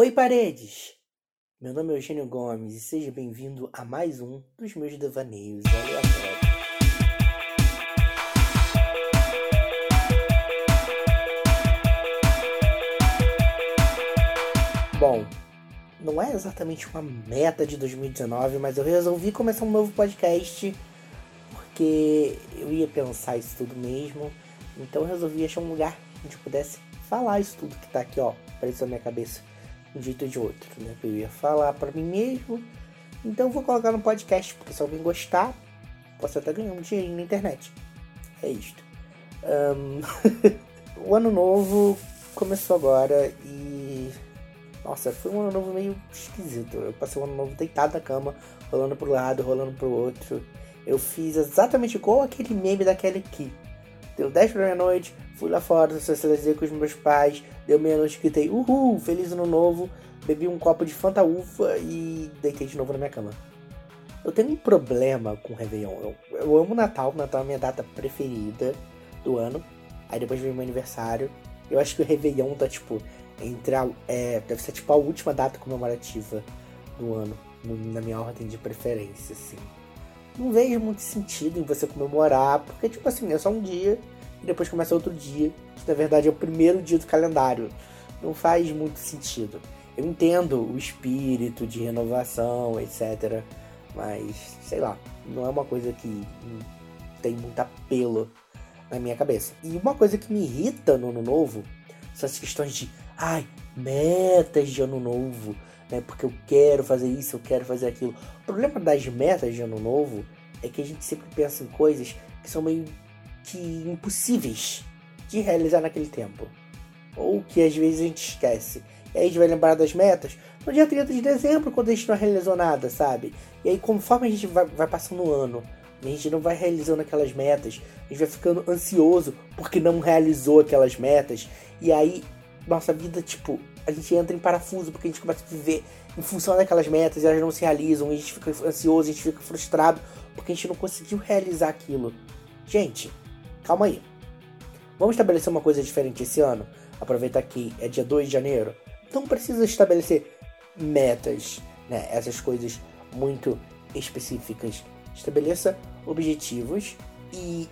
Oi, paredes! Meu nome é Eugênio Gomes e seja bem-vindo a mais um dos meus devaneios aleatórios. Bom, não é exatamente uma meta de 2019, mas eu resolvi começar um novo podcast porque eu ia pensar isso tudo mesmo. Então eu resolvi achar um lugar onde eu pudesse falar isso tudo que tá aqui, ó, apareceu na minha cabeça um ou de outro, né? Eu ia falar para mim mesmo. Então vou colocar no podcast, porque se alguém gostar, posso até ganhar um dinheirinho na internet. É isto. Um... o ano novo começou agora e. Nossa, foi um ano novo meio esquisito. Eu passei o ano novo deitado na cama, rolando pro lado, rolando pro outro. Eu fiz exatamente igual aquele meme daquele aqui. Deu 10 pra meia-noite, fui lá fora, socializei com os meus pais, deu meia-noite, gritei, uhul, feliz ano novo, bebi um copo de Fanta Ufa e deitei de novo na minha cama. Eu tenho um problema com o Réveillon. Eu, eu amo Natal, Natal é a minha data preferida do ano. Aí depois vem meu aniversário. Eu acho que o Réveillon tá tipo. Entre a, é, deve ser tipo a última data comemorativa do ano. No, na minha ordem de preferência, assim não vejo muito sentido em você comemorar, porque, tipo assim, é só um dia e depois começa outro dia, que na verdade é o primeiro dia do calendário. Não faz muito sentido. Eu entendo o espírito de renovação, etc. Mas, sei lá, não é uma coisa que tem muito apelo na minha cabeça. E uma coisa que me irrita no ano novo são as questões de, ai, metas de ano novo né? Porque eu quero fazer isso, eu quero fazer aquilo. O problema das metas de ano novo é que a gente sempre pensa em coisas que são meio que impossíveis de realizar naquele tempo. Ou que às vezes a gente esquece. E aí a gente vai lembrar das metas no dia 30 de dezembro, quando a gente não realizou nada, sabe? E aí, conforme a gente vai, vai passando o ano, a gente não vai realizando aquelas metas, a gente vai ficando ansioso porque não realizou aquelas metas. E aí, nossa vida, tipo, a gente entra em parafuso porque a gente começa a viver em função daquelas metas e elas não se realizam, e a gente fica ansioso, a gente fica frustrado porque a gente não conseguiu realizar aquilo. Gente, calma aí. Vamos estabelecer uma coisa diferente esse ano? Aproveitar que é dia 2 de janeiro. Não precisa estabelecer metas, né? Essas coisas muito específicas. Estabeleça objetivos e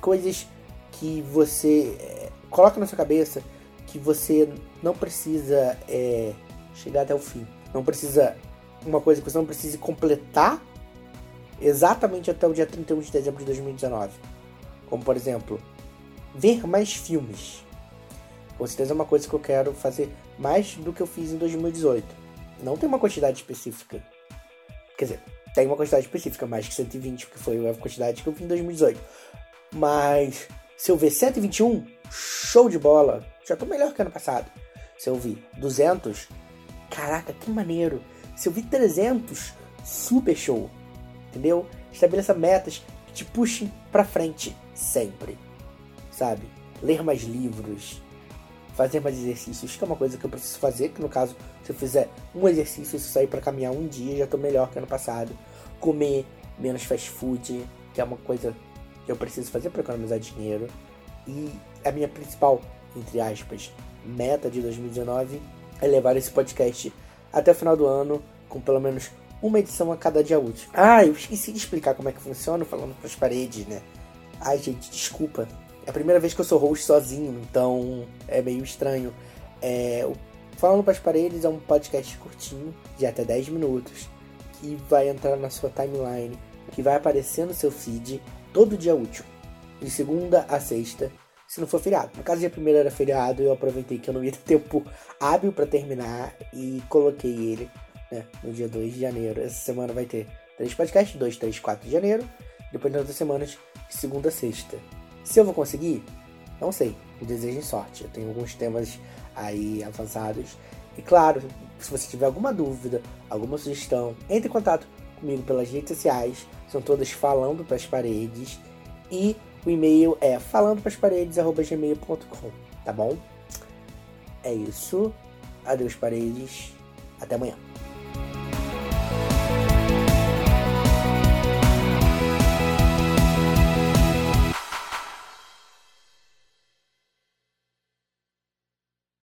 coisas que você é, coloca na sua cabeça que você não precisa é, chegar até o fim. Não precisa. Uma coisa que você não precisa completar exatamente até o dia 31 de dezembro de 2019. Como, por exemplo, ver mais filmes. Com certeza é uma coisa que eu quero fazer mais do que eu fiz em 2018. Não tem uma quantidade específica. Quer dizer, tem uma quantidade específica, mais que 120, porque foi a quantidade que eu fiz em 2018. Mas se eu ver 121, show de bola. Já tô melhor que ano passado. Se eu vi 200, caraca, que maneiro. Se eu vi 300, super show. Entendeu? Estabeleça metas que te puxem pra frente sempre. Sabe? Ler mais livros, fazer mais exercícios, que é uma coisa que eu preciso fazer, que no caso, se eu fizer um exercício e sair para caminhar um dia, já tô melhor que ano passado. Comer menos fast food, que é uma coisa que eu preciso fazer para economizar dinheiro. E a minha principal, entre aspas, meta de 2019 é levar esse podcast até o final do ano, com pelo menos uma edição a cada dia útil. Ah, eu esqueci de explicar como é que funciona falando para as paredes, né? Ai, gente, desculpa. É a primeira vez que eu sou host sozinho, então é meio estranho. É, falando para as paredes é um podcast curtinho, de até 10 minutos, que vai entrar na sua timeline, que vai aparecer no seu feed todo dia útil, de segunda a sexta, se não for feriado. No caso, dia primeiro era feriado, eu aproveitei que eu não ia ter tempo hábil para terminar e coloquei ele né, no dia 2 de janeiro. Essa semana vai ter três podcasts, 2, 3, 4 de janeiro. Depois nas outras semanas, de segunda a sexta. Se eu vou conseguir, não sei. Me desejem sorte. Eu tenho alguns temas aí avançados. E claro, se você tiver alguma dúvida, alguma sugestão, entre em contato comigo pelas redes sociais. São todas falando para as paredes. E o e-mail é falandoprasparedes.gmail.com, tá bom? É isso. Adeus, paredes. Até amanhã.